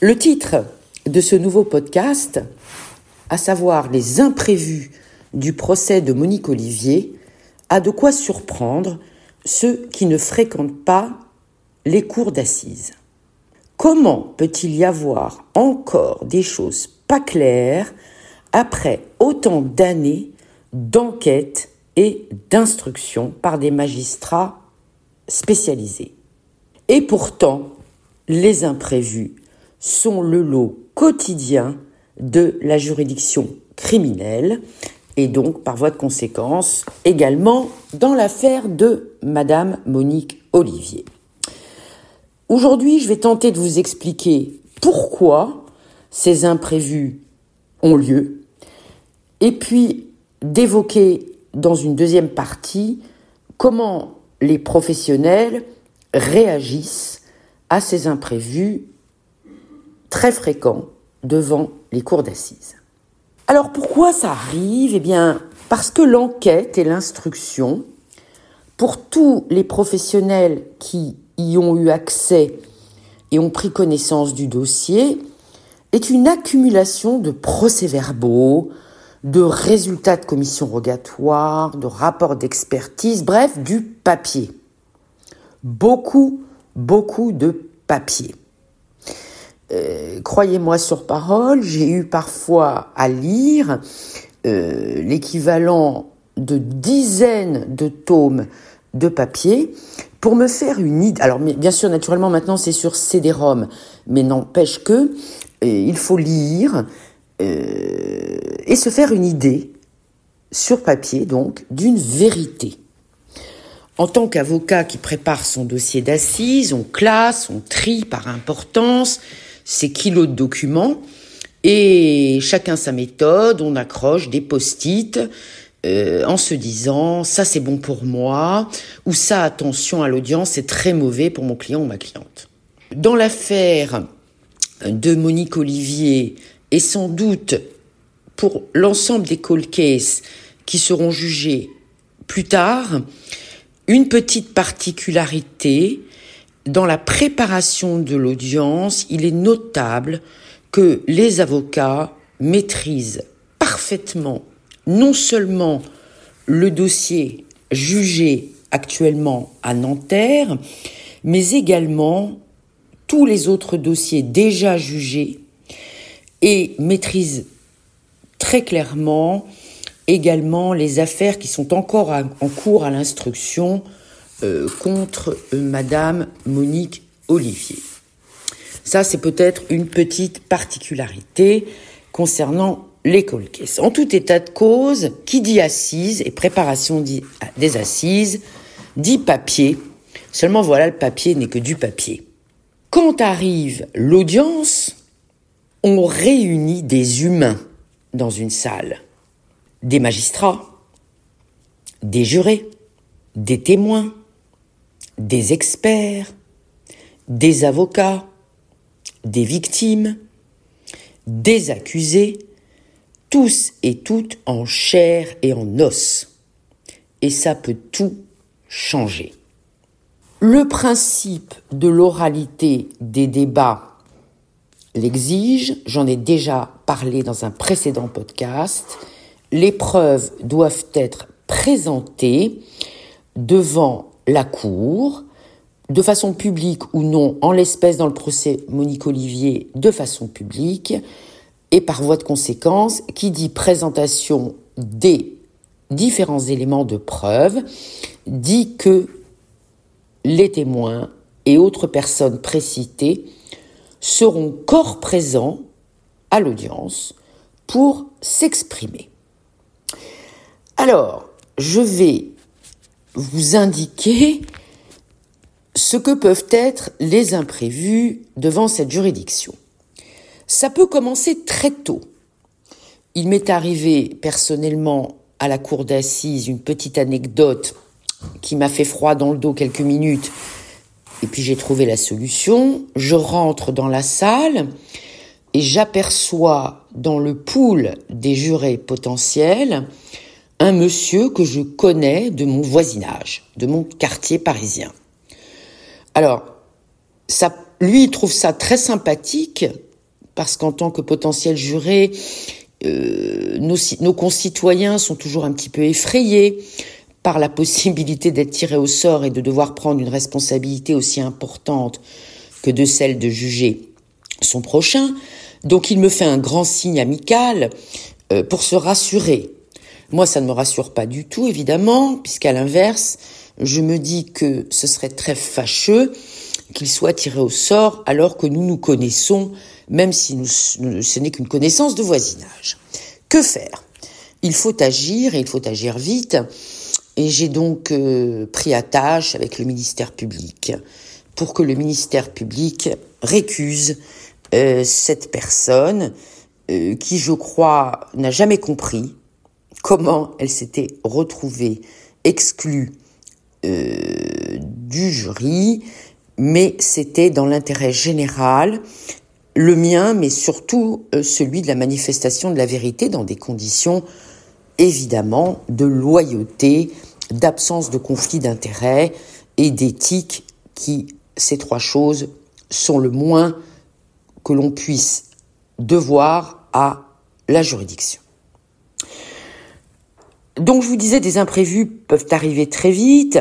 Le titre de ce nouveau podcast, à savoir les imprévus du procès de Monique Olivier, a de quoi surprendre ceux qui ne fréquentent pas les cours d'assises. Comment peut-il y avoir encore des choses pas claires après autant d'années d'enquête et d'instruction par des magistrats spécialisés? Et pourtant, les imprévus sont le lot quotidien de la juridiction criminelle et donc par voie de conséquence également dans l'affaire de Madame Monique Olivier. Aujourd'hui, je vais tenter de vous expliquer pourquoi ces imprévus ont lieu et puis d'évoquer dans une deuxième partie comment les professionnels réagissent à ces imprévus très fréquents devant les cours d'assises. Alors pourquoi ça arrive? Eh bien parce que l'enquête et l'instruction, pour tous les professionnels qui y ont eu accès et ont pris connaissance du dossier, est une accumulation de procès-verbaux, de résultats de commissions rogatoires, de rapports d'expertise, bref, du papier. Beaucoup, beaucoup de papier. Euh, croyez-moi sur parole, j'ai eu parfois à lire euh, l'équivalent de dizaines de tomes de papier pour me faire une idée. Alors bien sûr, naturellement, maintenant c'est sur CD-ROM, mais n'empêche que euh, il faut lire et se faire une idée sur papier, donc, d'une vérité. En tant qu'avocat qui prépare son dossier d'assises, on classe, on trie par importance, ces kilos de documents et chacun sa méthode, on accroche des post-it euh, en se disant ça c'est bon pour moi ou ça attention à l'audience c'est très mauvais pour mon client ou ma cliente. Dans l'affaire de Monique Olivier et sans doute pour l'ensemble des cold cases qui seront jugés plus tard, une petite particularité dans la préparation de l'audience, il est notable que les avocats maîtrisent parfaitement non seulement le dossier jugé actuellement à Nanterre, mais également tous les autres dossiers déjà jugés et maîtrisent très clairement également les affaires qui sont encore en cours à l'instruction euh, contre euh, Madame Monique Olivier. Ça, c'est peut-être une petite particularité concernant les colcaisses. En tout état de cause, qui dit assise et préparation des assises, dit papier. Seulement voilà, le papier n'est que du papier. Quand arrive l'audience, on réunit des humains dans une salle. Des magistrats, des jurés, des témoins, des experts, des avocats, des victimes, des accusés, tous et toutes en chair et en os. Et ça peut tout changer. Le principe de l'oralité des débats l'exige, j'en ai déjà parlé dans un précédent podcast, les preuves doivent être présentées devant la Cour, de façon publique ou non, en l'espèce dans le procès Monique Olivier, de façon publique, et par voie de conséquence, qui dit présentation des différents éléments de preuve, dit que les témoins et autres personnes précitées seront corps présents à l'audience pour s'exprimer. Alors, je vais vous indiquer ce que peuvent être les imprévus devant cette juridiction. Ça peut commencer très tôt. Il m'est arrivé personnellement à la cour d'assises une petite anecdote qui m'a fait froid dans le dos quelques minutes et puis j'ai trouvé la solution. Je rentre dans la salle et j'aperçois dans le pool des jurés potentiels un monsieur que je connais de mon voisinage, de mon quartier parisien. Alors, lui, il trouve ça très sympathique parce qu'en tant que potentiel juré, euh, nos, nos, concitoyens sont toujours un petit peu effrayés par la possibilité d'être tirés au sort et de devoir prendre une responsabilité aussi importante que de celle de juger son prochain. Donc il me fait un grand signe amical euh, pour se rassurer. Moi, ça ne me rassure pas du tout, évidemment, puisqu'à l'inverse, je me dis que ce serait très fâcheux qu'il soit tiré au sort alors que nous nous connaissons, même si ce n'est qu'une connaissance de voisinage. Que faire? Il faut agir et il faut agir vite. Et j'ai donc euh, pris attache avec le ministère public pour que le ministère public récuse euh, cette personne euh, qui, je crois, n'a jamais compris comment elle s'était retrouvée exclue du jury, mais c'était dans l'intérêt général, le mien, mais surtout celui de la manifestation de la vérité dans des conditions évidemment de loyauté, d'absence de conflit d'intérêts et d'éthique qui, ces trois choses, sont le moins que l'on puisse devoir à la juridiction. Donc je vous disais, des imprévus peuvent arriver très vite,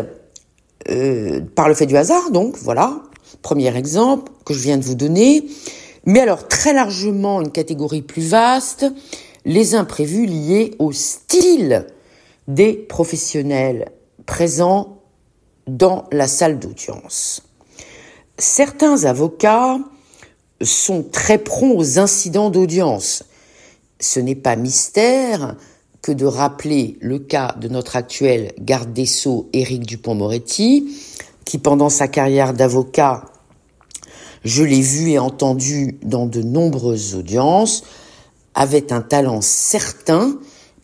euh, par le fait du hasard, donc voilà, premier exemple que je viens de vous donner. Mais alors très largement, une catégorie plus vaste, les imprévus liés au style des professionnels présents dans la salle d'audience. Certains avocats sont très prompts aux incidents d'audience. Ce n'est pas mystère que de rappeler le cas de notre actuel garde des Sceaux, Éric Dupont-Moretti, qui pendant sa carrière d'avocat, je l'ai vu et entendu dans de nombreuses audiences, avait un talent certain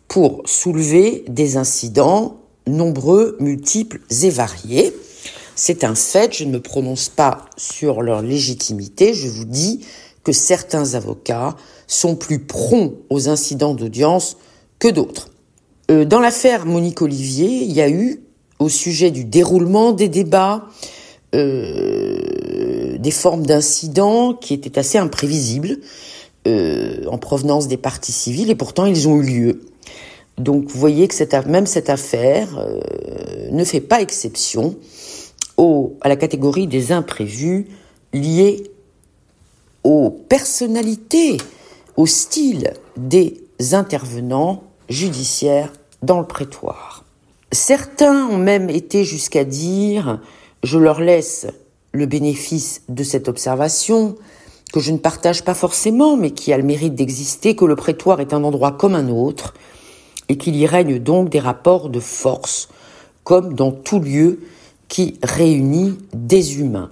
pour soulever des incidents nombreux, multiples et variés. C'est un fait, je ne me prononce pas sur leur légitimité, je vous dis que certains avocats sont plus prompts aux incidents d'audience d'autres. Euh, dans l'affaire Monique Olivier, il y a eu, au sujet du déroulement des débats, euh, des formes d'incidents qui étaient assez imprévisibles euh, en provenance des parties civiles, et pourtant ils ont eu lieu. Donc vous voyez que même cette affaire ne fait pas exception à la catégorie des imprévus liés aux personnalités, au style des intervenants judiciaires dans le prétoire. Certains ont même été jusqu'à dire, je leur laisse le bénéfice de cette observation, que je ne partage pas forcément, mais qui a le mérite d'exister, que le prétoire est un endroit comme un autre, et qu'il y règne donc des rapports de force, comme dans tout lieu qui réunit des humains.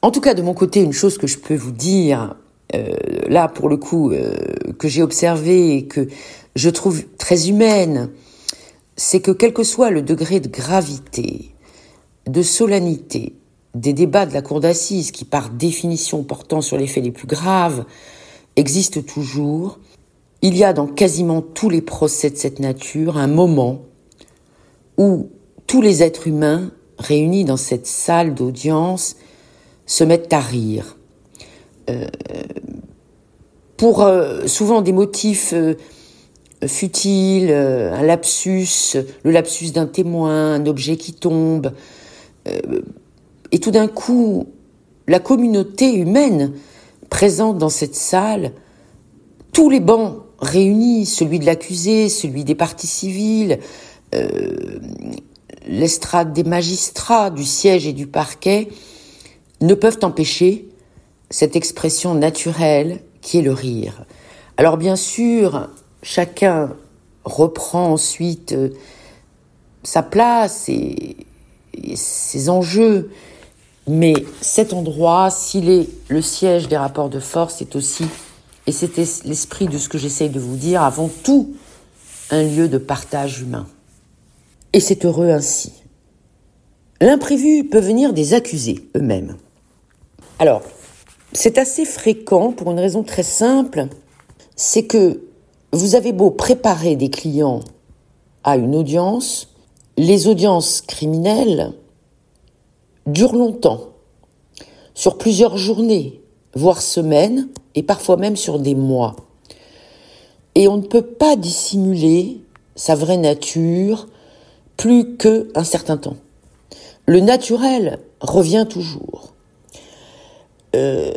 En tout cas, de mon côté, une chose que je peux vous dire, euh, là pour le coup, euh, que j'ai observé et que je trouve très humaine, c'est que quel que soit le degré de gravité, de solennité des débats de la cour d'assises, qui par définition portant sur les faits les plus graves, existent toujours, il y a dans quasiment tous les procès de cette nature un moment où tous les êtres humains réunis dans cette salle d'audience se mettent à rire. Euh, pour euh, souvent des motifs euh, futiles, un lapsus, le lapsus d'un témoin, un objet qui tombe. et tout d'un coup, la communauté humaine présente dans cette salle, tous les bancs réunis, celui de l'accusé, celui des parties civiles, euh, l'estrade des magistrats, du siège et du parquet, ne peuvent empêcher cette expression naturelle qui est le rire. Alors bien sûr, chacun reprend ensuite euh, sa place et, et, ses enjeux, mais cet endroit, s'il est le siège des rapports de force, est aussi et c'était l'esprit de ce que j'essaye de vous dire, avant tout, un lieu de partage humain. Et c'est heureux ainsi. L'imprévu peut venir des accusés eux-mêmes. Alors, c'est assez fréquent pour une raison très simple, c'est que vous avez beau préparer des clients à une audience, les audiences criminelles durent longtemps, sur plusieurs journées, voire semaines, et parfois même sur des mois. Et on ne peut pas dissimuler sa vraie nature plus qu'un certain temps. Le naturel revient toujours. Euh,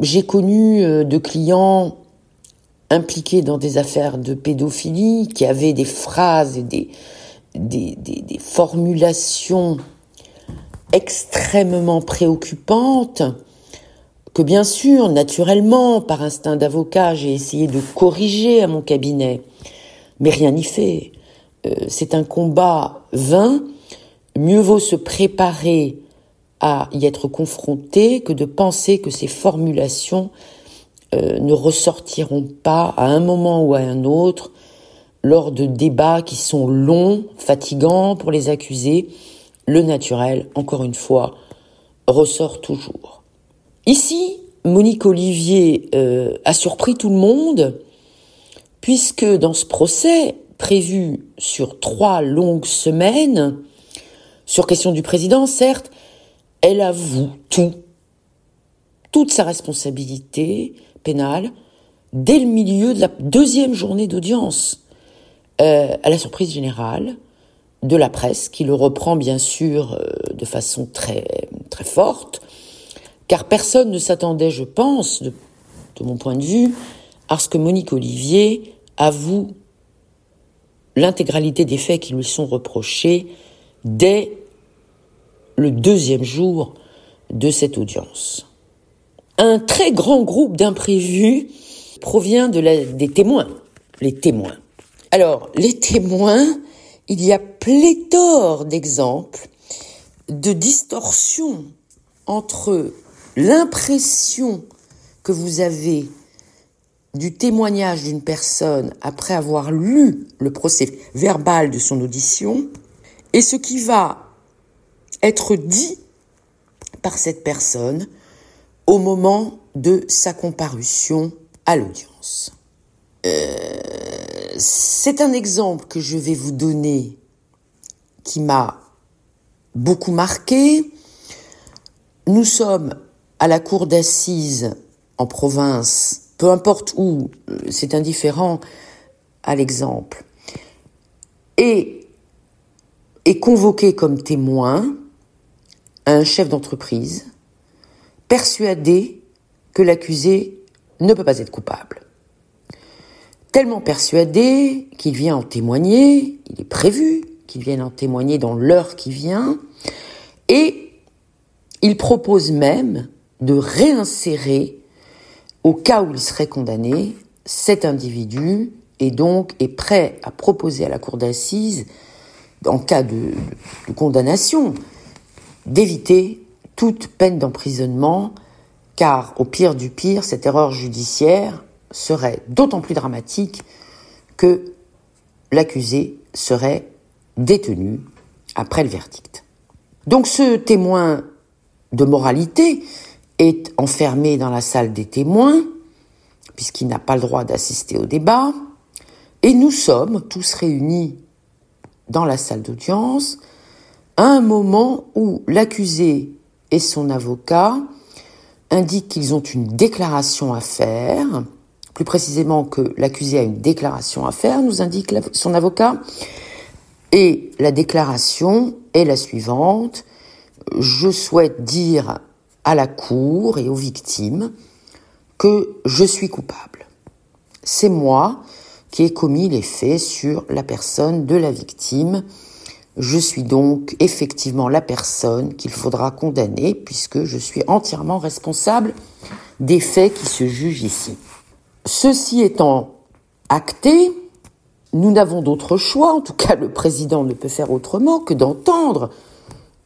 j'ai connu euh, de clients impliqués dans des affaires de pédophilie qui avaient des phrases et des formulations extrêmement préoccupantes que bien sûr, naturellement, par instinct d'avocat, j'ai essayé de corriger à mon cabinet, mais rien n'y fait. Euh, c'est un combat vain. Mieux vaut se préparer à y être confronté que de penser que ces formulations euh, ne ressortiront pas à un moment ou à un autre lors de débats qui sont longs, fatigants pour les accusés. Le naturel, encore une fois, ressort toujours. Ici, Monique Olivier euh, a surpris tout le monde, puisque dans ce procès, prévu sur trois longues semaines, sur question du président, certes, elle avoue tout, toute sa responsabilité dès le milieu de la deuxième journée d'audience, euh, à la surprise générale de la presse, qui le reprend bien sûr euh, de façon très forte, car personne ne s'attendait, je pense, de, mon point de vue, à ce que Monique Olivier avoue l'intégralité des faits qui lui sont reprochés dès le deuxième jour de cette audience. Un très grand groupe d'imprévus provient de des témoins, les témoins. Alors, les témoins, il y a pléthore d'exemples de distorsions entre l'impression que vous avez du témoignage d'une personne après avoir lu le procès verbal de son audition et ce qui va être dit par cette personne au moment de sa comparution à l'audience. Euh, c'est un exemple que je vais vous donner qui m'a beaucoup marqué. Nous sommes à la cour d'assises en province, peu importe où, c'est indifférent à l'exemple, et est convoqué comme témoin un chef d'entreprise persuadé que l'accusé ne peut pas être coupable. Tellement persuadé qu'il vient en témoigner, il est prévu qu'il vienne en témoigner dans l'heure qui vient, et il propose même de réinsérer, au cas où il serait condamné, cet individu et donc est prêt à proposer à la cour d'assises, en cas de, condamnation, d'éviter toute peine d'emprisonnement, car au pire du pire, cette erreur judiciaire serait d'autant plus dramatique que l'accusé serait détenu après le verdict. Donc ce témoin de moralité est enfermé dans la salle des témoins, puisqu'il n'a pas le droit d'assister au débat, et nous sommes tous réunis dans la salle d'audience à un moment où l'accusé et son avocat indiquent qu'ils ont une déclaration à faire, plus précisément que l'accusé a une déclaration à faire, nous indique son avocat, et la déclaration est la suivante. Je souhaite dire à la cour et aux victimes que je suis coupable. C'est moi qui ai commis les faits sur la personne de la victime. Je suis donc effectivement la personne qu'il faudra condamner puisque je suis entièrement responsable des faits qui se jugent ici. Ceci étant acté, nous n'avons d'autre choix, en tout cas le président ne peut faire autrement que d'entendre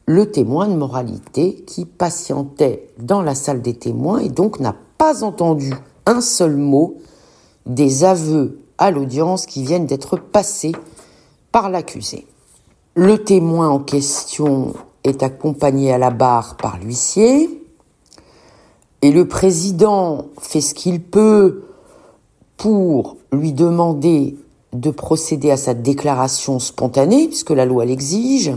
le témoin de moralité qui patientait dans la salle des témoins et donc n'a pas entendu un seul mot des aveux à l'audience qui viennent d'être passés par l'accusé. Le témoin en question est accompagné à la barre par l'huissier et le président fait ce qu'il peut pour lui demander de procéder à sa déclaration spontanée, puisque la loi l'exige,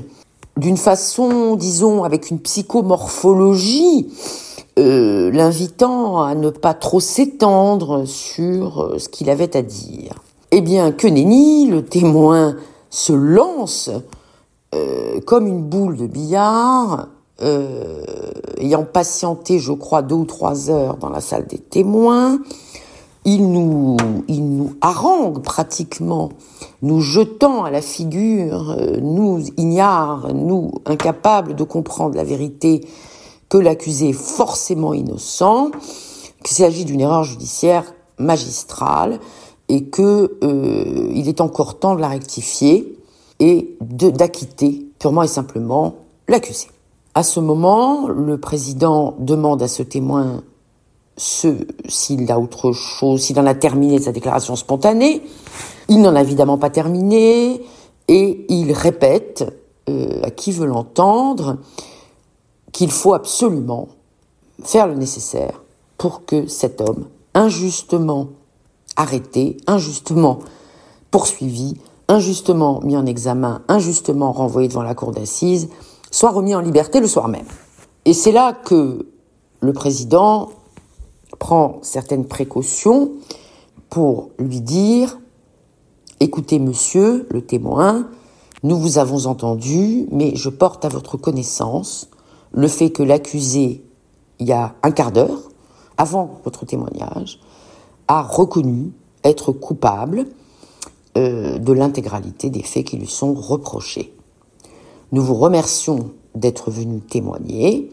d'une façon, disons, avec une psychomorphologie euh, l'invitant à ne pas trop s'étendre sur euh, ce qu'il avait à dire. Eh bien, que nenni, le témoin se lance euh, comme une boule de billard, ayant patienté, je crois, deux ou trois heures dans la salle des témoins. Il nous, il nous harangue pratiquement, nous jetant à la figure, nous ignares, nous incapables de comprendre la vérité que l'accusé est forcément innocent, qu'il s'agit d'une erreur judiciaire magistrale et que euh, il est encore temps de la rectifier et d'acquitter purement et simplement l'accusé. À ce moment, le président demande à ce témoin s'il a autre chose, s'il en a terminé sa déclaration spontanée. Il n'en a évidemment pas terminé et il répète euh, à qui veut l'entendre qu'il faut absolument faire le nécessaire pour que cet homme, injustement arrêté, injustement poursuivi, injustement mis en examen, injustement renvoyé devant la cour d'assises, soit remis en liberté le soir même. Et c'est là que le président prend certaines précautions pour lui dire, écoutez monsieur le témoin, nous vous avons entendu, mais je porte à votre connaissance le fait que l'accusé, il y a un quart d'heure, avant votre témoignage, a reconnu être coupable euh, de l'intégralité des faits qui lui sont reprochés. Nous vous remercions d'être venu témoigner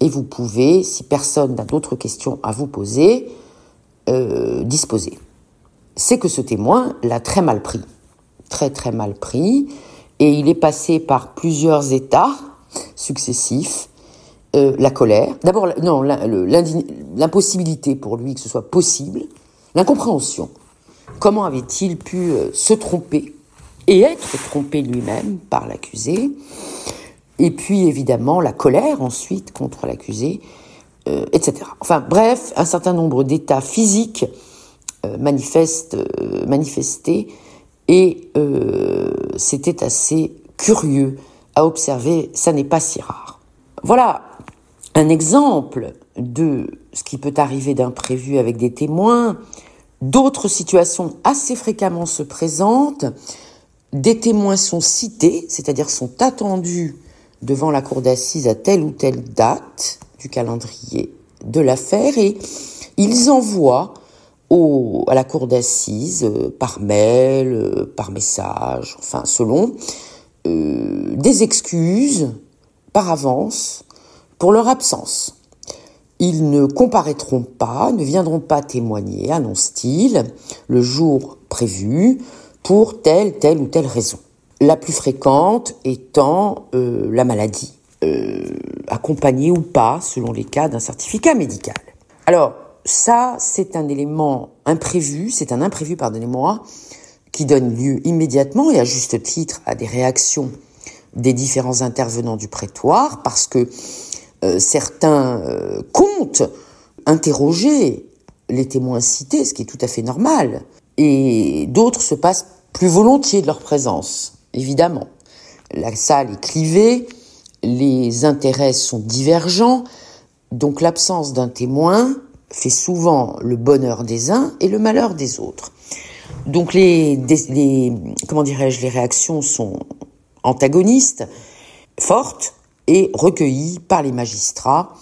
et vous pouvez, si personne n'a d'autres questions à vous poser, euh, disposer. C'est que ce témoin l'a très mal pris, très très mal pris, et il est passé par plusieurs états successifs, euh, la colère, d'abord non l'impossibilité pour lui que ce soit possible, l'incompréhension. Comment avait-il pu euh, se tromper et être trompé lui-même par l'accusé? Et puis évidemment la colère ensuite contre l'accusé, euh, etc. Enfin bref, un certain nombre d'états physiques manifestent, manifestés et c'était assez curieux à observer, ça n'est pas si rare. Voilà un exemple de ce qui peut arriver d'imprévu avec des témoins. D'autres situations assez fréquemment se présentent. Des témoins sont cités, c'est-à-dire sont attendus devant la cour d'assises à telle ou telle date du calendrier de l'affaire et ils envoient à la cour d'assises euh, par mail, euh, par message, enfin selon, euh, des excuses par avance pour leur absence. Ils ne comparaîtront pas, ne viendront pas témoigner, annonce-t-il, le jour prévu, pour telle, telle ou telle raison. La plus fréquente étant euh, la maladie, euh, accompagnée ou pas, selon les cas, d'un certificat médical. Alors, ça, c'est un élément imprévu, c'est un imprévu, pardonnez-moi, qui donne lieu immédiatement et à juste titre à des réactions des différents intervenants du prétoire, parce que euh, certains euh, interroger les témoins cités, ce qui est tout à fait normal, et d'autres se passent plus volontiers de leur présence, évidemment. La salle est clivée, les intérêts sont divergents, donc l'absence d'un témoin fait souvent le bonheur des uns et le malheur des autres. Donc les, comment dirais-je, les réactions sont antagonistes, fortes et recueillies par les magistrats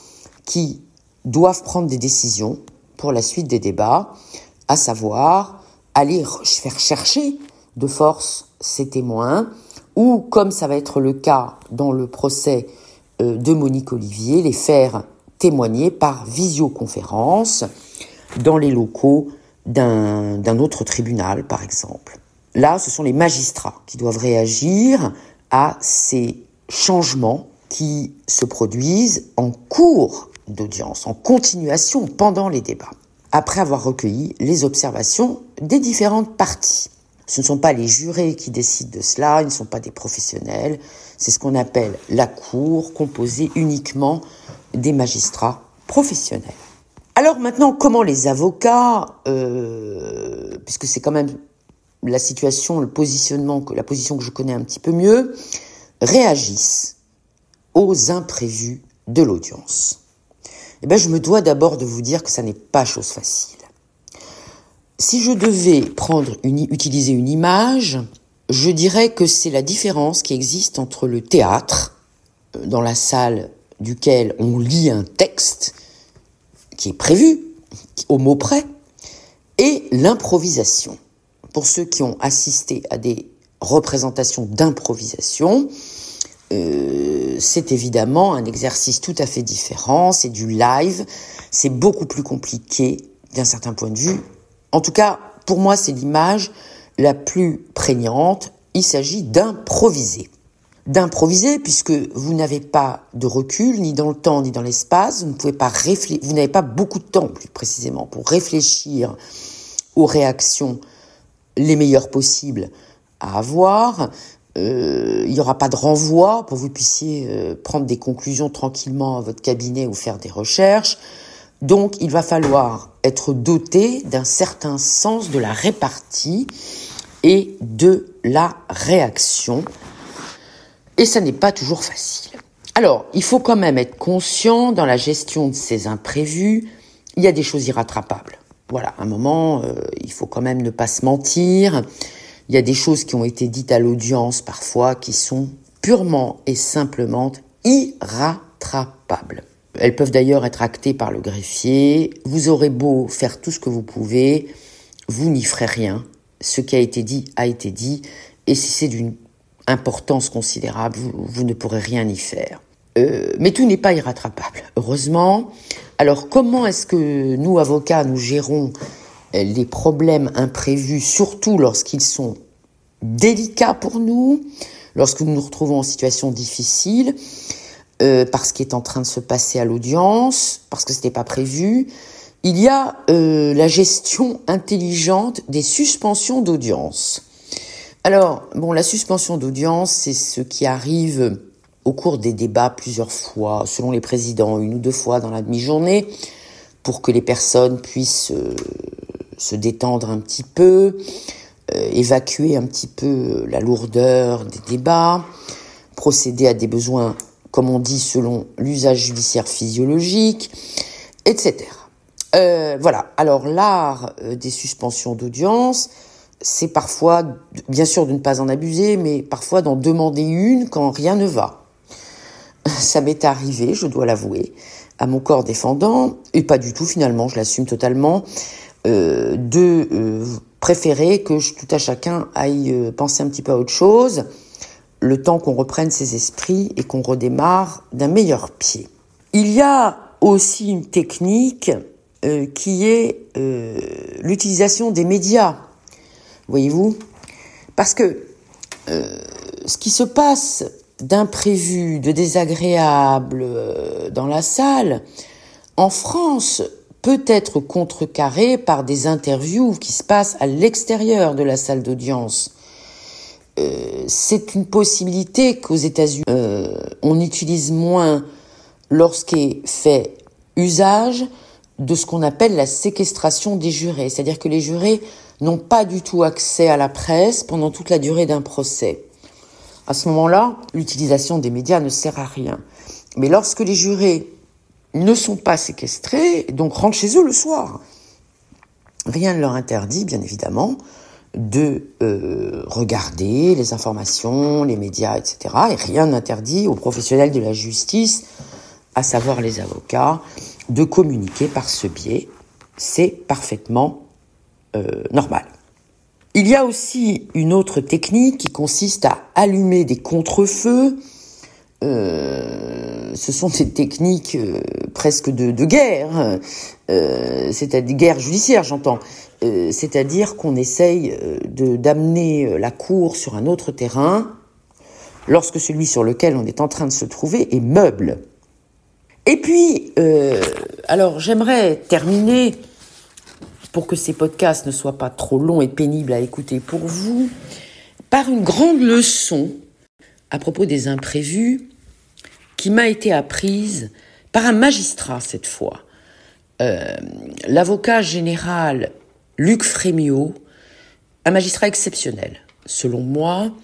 qui doivent prendre des décisions pour la suite des débats, à savoir aller faire chercher de force ces témoins, ou comme ça va être le cas dans le procès euh, de Monique Olivier, les faire témoigner par visioconférence dans les locaux d'un autre tribunal, par exemple. Là, ce sont les magistrats qui doivent réagir à ces changements qui se produisent en cours d'audience, en continuation pendant les débats, après avoir recueilli les observations des différentes parties. Ce ne sont pas les jurés qui décident de cela, ils ne sont pas des professionnels, c'est ce qu'on appelle la cour, composée uniquement des magistrats professionnels. Alors maintenant, comment les avocats, euh, puisque c'est quand même la situation, le positionnement, la position que je connais un petit peu mieux, réagissent aux imprévus de l'audience eh ben, je me dois d'abord de vous dire que ça n'est pas chose facile. Si je devais prendre une, utiliser une image, je dirais que c'est la différence qui existe entre le théâtre, euh, dans la salle duquel on lit un texte qui est prévu, au mot près, et l'improvisation. Pour ceux qui ont assisté à des représentations d'improvisation, euh, c'est évidemment un exercice tout à fait différent, c'est du live, c'est beaucoup plus compliqué d'un certain point de vue. En tout cas, pour moi, c'est l'image la plus prégnante. Il s'agit d'improviser. D'improviser puisque vous n'avez pas de recul ni dans le temps ni dans l'espace. Vous ne pouvez pas. Vous n'avez pas beaucoup de temps, plus précisément, pour réfléchir aux réactions les meilleures possibles à avoir. Euh, il n'y aura pas de renvoi pour que vous puissiez euh, prendre des conclusions tranquillement à votre cabinet ou faire des recherches. Donc il va falloir être doté d'un certain sens de la répartie et de la réaction. Et ça n'est pas toujours facile. Alors, il faut quand même être conscient dans la gestion de ces imprévus, il y a des choses irrattrapables. Voilà, à un moment, euh, il faut quand même ne pas se mentir. Il y a des choses qui ont été dites à l'audience parfois qui sont purement et simplement irrattrapables. Elles peuvent d'ailleurs être actées par le greffier. Vous aurez beau faire tout ce que vous pouvez, vous n'y ferez rien. Ce qui a été dit a été dit, et si c'est d'une importance considérable, vous, ne pourrez rien y faire. Euh, mais tout n'est pas irrattrapable, heureusement. Alors comment est-ce que nous, avocats, nous gérons les problèmes imprévus, surtout lorsqu'ils sont délicats pour nous, lorsque nous nous retrouvons en situation difficile, euh, parce qu'il est en train de se passer à l'audience, parce que ce n'était pas prévu. Il y a euh, la gestion intelligente des suspensions d'audience. Alors, bon, la suspension d'audience, c'est ce qui arrive au cours des débats plusieurs fois, selon les présidents, une ou deux fois dans la demi-journée, pour que les personnes puissent euh, se détendre un petit peu, euh, évacuer un petit peu la lourdeur des débats, procéder à des besoins, comme on dit, selon l'usage judiciaire physiologique, etc. Euh, voilà. Alors l'art euh, des suspensions d'audience, c'est parfois, bien sûr, de ne pas en abuser, mais parfois d'en demander une quand rien ne va. Ça m'est arrivé, je dois l'avouer, à mon corps défendant, et pas du tout finalement, je l'assume totalement, euh, de euh, préférer que tout à chacun aille euh, penser un petit peu à autre chose, le temps qu'on reprenne ses esprits et qu'on redémarre d'un meilleur pied. Il y a aussi une technique qui est l'utilisation des médias, voyez-vous, parce que ce qui se passe d'imprévu, de désagréable dans la salle, en France, peut être contrecarré par des interviews qui se passent à l'extérieur de la salle d'audience. Euh, c'est une possibilité qu'aux États-Unis, euh, on utilise moins lorsqu'est fait usage de ce qu'on appelle la séquestration des jurés. C'est-à-dire que les jurés n'ont pas du tout accès à la presse pendant toute la durée d'un procès. À ce moment-là, l'utilisation des médias ne sert à rien. Mais lorsque les jurés ne sont pas séquestrés, donc rentrent chez eux le soir. Rien ne leur interdit, bien évidemment, de euh, regarder les informations, les médias, etc. Et rien n'interdit aux professionnels de la justice, à savoir les avocats, de communiquer par ce biais. C'est parfaitement euh, normal. Il y a aussi une autre technique qui consiste à allumer des contre-feux euh, ce sont des techniques euh, presque de, guerre, euh, c'est-à-dire guerre judiciaire, j'entends. c'est-à-dire qu'on essaye de d'amener la cour sur un autre terrain lorsque celui sur lequel on est en train de se trouver est meuble. Et puis, alors j'aimerais terminer pour que ces podcasts ne soient pas trop longs et pénibles à écouter pour vous, par une grande leçon à propos des imprévus qui m'a été apprise par un magistrat cette fois. Euh, l'avocat général Luc Frémiot, un magistrat exceptionnel, selon moi,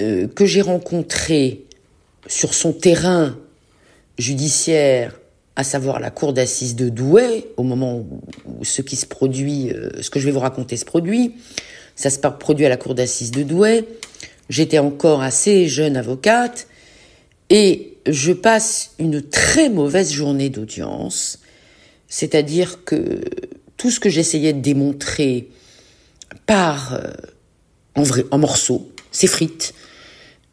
euh, que j'ai rencontré sur son terrain judiciaire à savoir la cour d'assises de Douai, au moment où ce qui se produit, euh, ce que je vais vous raconter se produit. Ça se produit à la cour d'assises de Douai. J'étais encore assez jeune avocate et je passe une très mauvaise journée d'audience, c'est-à-dire que tout ce que j'essayais de démontrer part euh, en, vrai, en morceaux, s'effrite.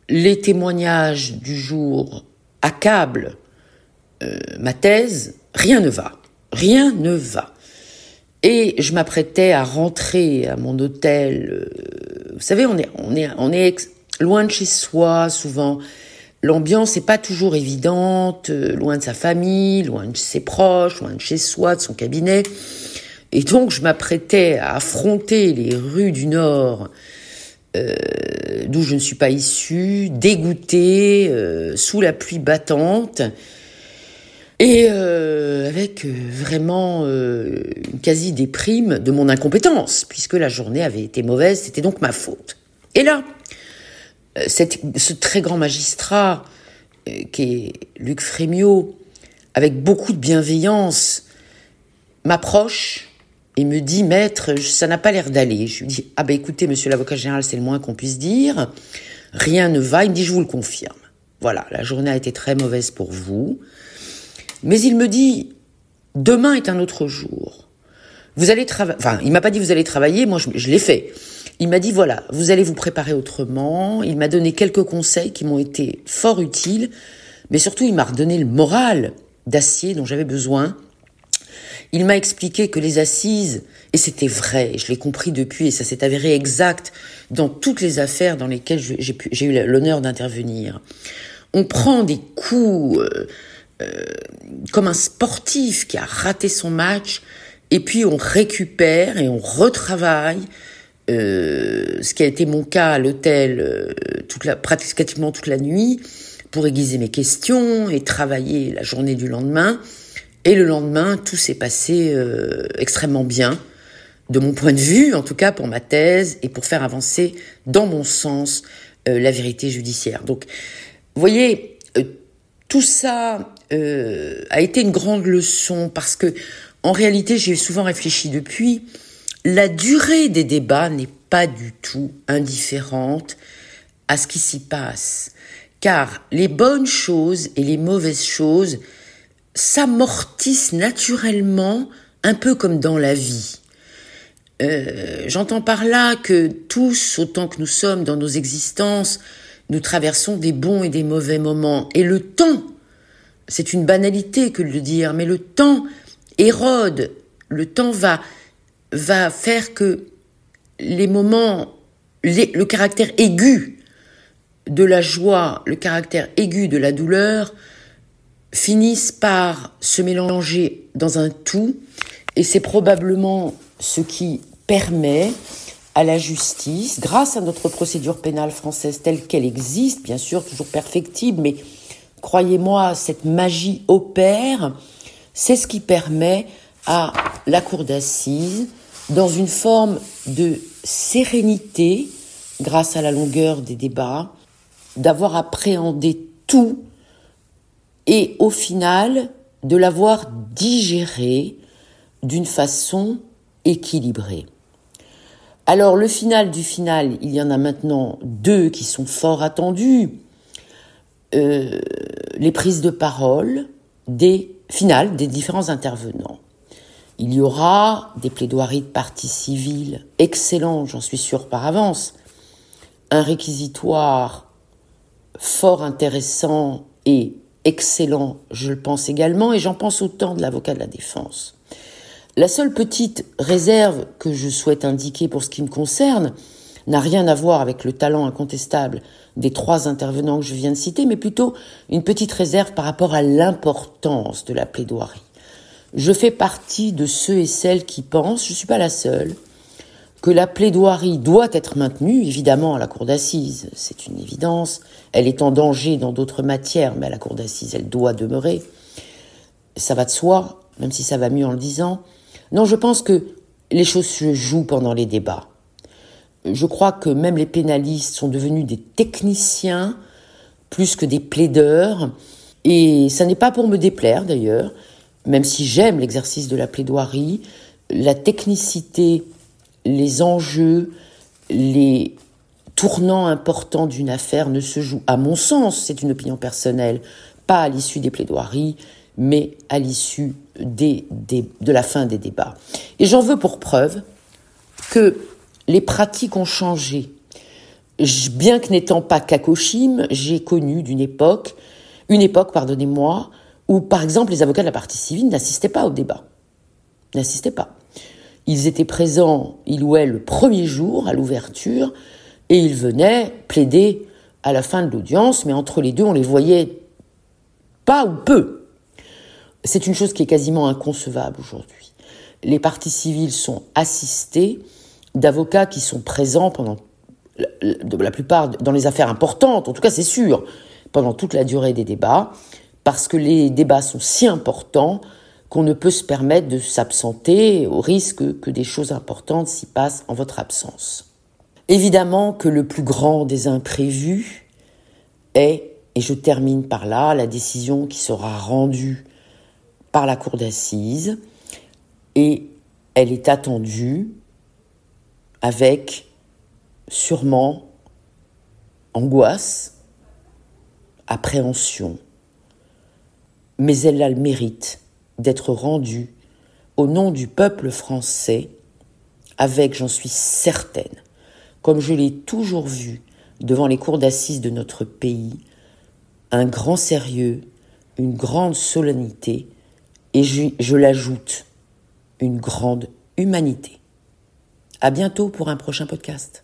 Les témoignages du jour accablent euh, ma thèse, rien ne va. Rien ne va. Et je m'apprêtais à rentrer à mon hôtel. Euh, vous savez, on est, on est, on est loin de chez soi, souvent. L'ambiance n'est pas toujours évidente, euh, loin de sa famille, loin de ses proches, loin de chez soi, de son cabinet. Et donc, je m'apprêtais à affronter les rues du Nord, d'où je ne suis pas issue, dégoûtée, sous la pluie battante. Et euh, avec euh, vraiment euh, une quasi-déprime de mon incompétence, puisque la journée avait été mauvaise, c'était donc ma faute. Et là, ce très grand magistrat, qui est Luc Frémiot, avec beaucoup de bienveillance, m'approche et me dit, maître, ça n'a pas l'air d'aller. Je lui dis, ah ben écoutez, monsieur l'avocat général, c'est le moins qu'on puisse dire. Rien ne va. Il me dit, je vous le confirme. Voilà, la journée a été très mauvaise pour vous. Mais il me dit, demain est un autre jour. Vous allez travailler, enfin, il m'a pas dit vous allez travailler, moi je, je l'ai fait. Il m'a dit voilà, vous allez vous préparer autrement. Il m'a donné quelques conseils qui m'ont été fort utiles, mais surtout il m'a redonné le moral d'acier dont j'avais besoin. Il m'a expliqué que les assises, et c'était vrai, je l'ai compris depuis, et ça s'est avéré exact dans toutes les affaires dans lesquelles j'ai eu l'honneur d'intervenir. On prend des coups. Euh, euh, comme un sportif qui a raté son match, et puis on récupère et on retravaille. Euh, ce qui a été mon cas à l'hôtel euh, pratiquement toute la nuit pour aiguiser mes questions et travailler la journée du lendemain. Et le lendemain, tout s'est passé extrêmement bien, de mon point de vue, en tout cas pour ma thèse, et pour faire avancer, dans mon sens, la vérité judiciaire. Donc, vous voyez, tout ça euh, a été une grande leçon parce que, en réalité, j'ai souvent réfléchi depuis, la durée des débats n'est pas du tout indifférente à ce qui s'y passe. Car les bonnes choses et les mauvaises choses s'amortissent naturellement un peu comme dans la vie. Euh, j'entends par là que tous, autant que nous sommes dans nos existences, nous traversons des bons et des mauvais moments. Et le temps c'est une banalité que de le dire, mais le temps érode, le temps va, va faire que les moments, le caractère aigu de la joie, le caractère aigu de la douleur finissent par se mélanger dans un tout, et c'est probablement ce qui permet à la justice, grâce à notre procédure pénale française telle qu'elle existe, bien sûr toujours perfectible, mais croyez-moi, cette magie opère, c'est ce qui permet à la cour d'assises, dans une forme de sérénité, grâce à la longueur des débats, d'avoir appréhendé tout et au final de l'avoir digéré d'une façon équilibrée. Alors le final du final, il y en a maintenant deux qui sont fort attendus. Euh, les prises de parole des finales des différents intervenants. Il y aura des plaidoiries de partie civile excellents, j'en suis sûr par avance, un réquisitoire fort intéressant et excellent, je le pense également, et j'en pense autant de l'avocat de la défense. La seule petite réserve que je souhaite indiquer pour ce qui me concerne, n'a rien à voir avec le talent incontestable des trois intervenants que je viens de citer, mais plutôt une petite réserve par rapport à l'importance de la plaidoirie. Je fais partie de ceux et celles qui pensent, je ne suis pas la seule, que la plaidoirie doit être maintenue, évidemment, à la cour d'assises, c'est une évidence. Elle est en danger dans d'autres matières, mais à la cour d'assises, elle doit demeurer. Ça va de soi, même si ça va mieux en le disant. Non, je pense que les choses se jouent pendant les débats je crois que même les pénalistes sont devenus des techniciens plus que des plaideurs. Et ça n'est pas pour me déplaire d'ailleurs. même si j'aime l'exercice de la plaidoirie, la technicité, les enjeux, les tournants importants d'une affaire ne se jouent, à mon sens, c'est une opinion personnelle, pas à l'issue des plaidoiries, mais à l'issue de la fin des débats. Et j'en veux pour preuve que les pratiques ont changé. Bien que n'étant pas Kakoshim, j'ai connu d'une époque, une époque, pardonnez-moi, où par exemple les avocats de la partie civile n'assistaient pas au débat. N'assistaient pas. Ils étaient présents, il ou elle, le premier jour à l'ouverture, et ils venaient plaider à la fin de l'audience, mais entre les deux, on les voyait pas ou peu. C'est une chose qui est quasiment inconcevable aujourd'hui. Les parties civiles sont assistées d'avocats qui sont présents pendant la plupart dans les affaires importantes, en tout cas c'est sûr, pendant toute la durée des débats, parce que les débats sont si importants qu'on ne peut se permettre de s'absenter au risque que des choses importantes s'y passent en votre absence. Évidemment que le plus grand des imprévus est, et je termine par là, la décision qui sera rendue par la Cour d'assises, et elle est attendue avec sûrement angoisse, appréhension, mais elle a le mérite d'être rendue au nom du peuple français avec, j'en suis certaine, comme je l'ai toujours vu devant les cours d'assises de notre pays, un grand sérieux, une grande solennité, et je, je l'ajoute, une grande humanité. À bientôt pour un prochain podcast.